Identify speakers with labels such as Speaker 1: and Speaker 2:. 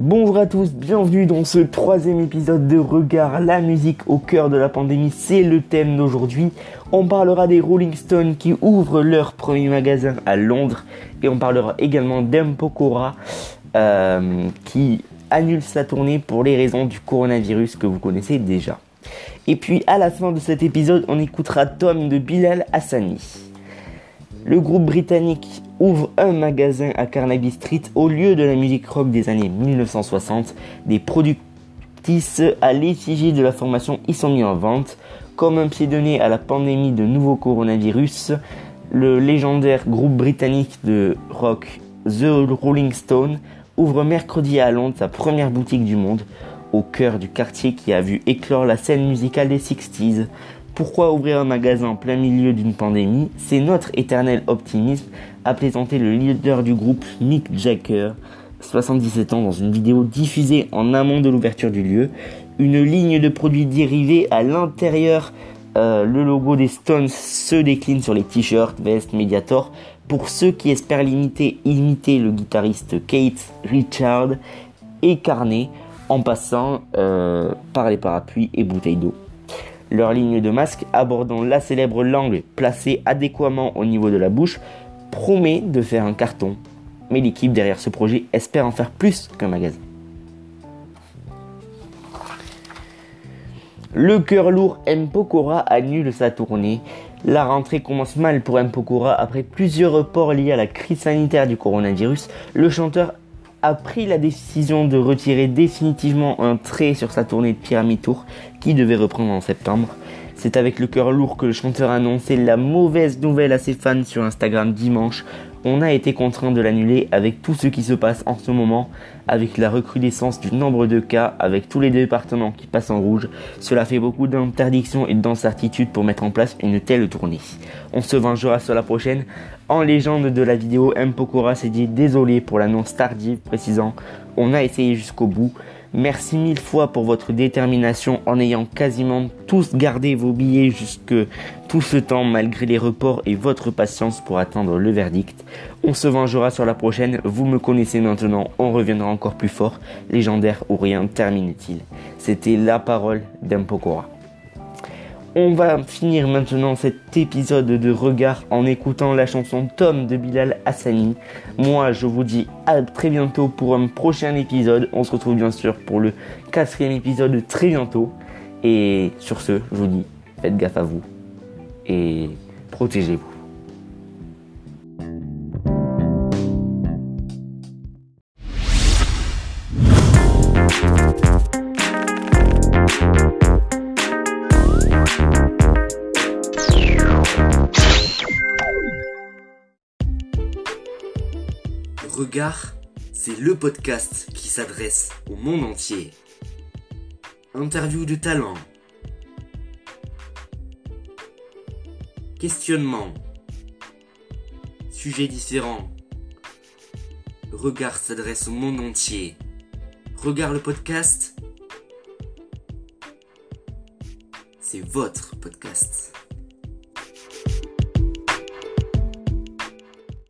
Speaker 1: Bonjour à tous, bienvenue dans ce troisième épisode de Regard la musique au cœur de la pandémie, c'est le thème d'aujourd'hui. On parlera des Rolling Stones qui ouvrent leur premier magasin à Londres et on parlera également d'Empokora euh, qui annule sa tournée pour les raisons du coronavirus que vous connaissez déjà. Et puis à la fin de cet épisode, on écoutera Tom de Bilal Hassani. Le groupe britannique ouvre un magasin à Carnaby Street au lieu de la musique rock des années 1960. Des productrices à l'effigie de la formation y sont mis en vente. Comme un pied donné à la pandémie de nouveau coronavirus, le légendaire groupe britannique de rock The Rolling Stone ouvre mercredi à Londres sa première boutique du monde, au cœur du quartier qui a vu éclore la scène musicale des 60s. Pourquoi ouvrir un magasin en plein milieu d'une pandémie? C'est notre éternel optimisme, a plaisanté le leader du groupe Mick Jagger, 77 ans, dans une vidéo diffusée en amont de l'ouverture du lieu. Une ligne de produits dérivés à l'intérieur, euh, le logo des Stones se décline sur les t-shirts, vestes, Mediator. Pour ceux qui espèrent limiter, imiter le guitariste Kate Richard et Carney en passant euh, par les parapluies et bouteilles d'eau. Leur ligne de masque abordant la célèbre langue placée adéquatement au niveau de la bouche promet de faire un carton. Mais l'équipe derrière ce projet espère en faire plus qu'un magasin. Le cœur lourd M. Pokora annule sa tournée. La rentrée commence mal pour M. Pokora après plusieurs reports liés à la crise sanitaire du coronavirus. Le chanteur a pris la décision de retirer définitivement un trait sur sa tournée de Pyramid Tour qui devait reprendre en septembre. C'est avec le cœur lourd que le chanteur a annoncé la mauvaise nouvelle à ses fans sur Instagram dimanche. On a été contraint de l'annuler avec tout ce qui se passe en ce moment, avec la recrudescence du nombre de cas, avec tous les départements qui passent en rouge. Cela fait beaucoup d'interdictions et d'incertitudes pour mettre en place une telle tournée. On se vengera sur la prochaine. En légende de la vidéo, M. Pokora s'est dit désolé pour l'annonce tardive, précisant on a essayé jusqu'au bout. Merci mille fois pour votre détermination en ayant quasiment tous gardé vos billets jusque tout ce temps malgré les reports et votre patience pour attendre le verdict. On se vengera sur la prochaine, vous me connaissez maintenant, on reviendra encore plus fort, légendaire ou rien, termine-t-il. C'était la parole d'Empokora. On va finir maintenant cet épisode de regard en écoutant la chanson Tom de Bilal Hassani. Moi, je vous dis à très bientôt pour un prochain épisode. On se retrouve bien sûr pour le quatrième épisode très bientôt. Et sur ce, je vous dis, faites gaffe à vous et protégez-vous.
Speaker 2: Regard, c'est le podcast qui s'adresse au monde entier. Interview de talent. Questionnement. Sujets différents. Regard s'adresse au monde entier. Regard le podcast. C'est votre podcast.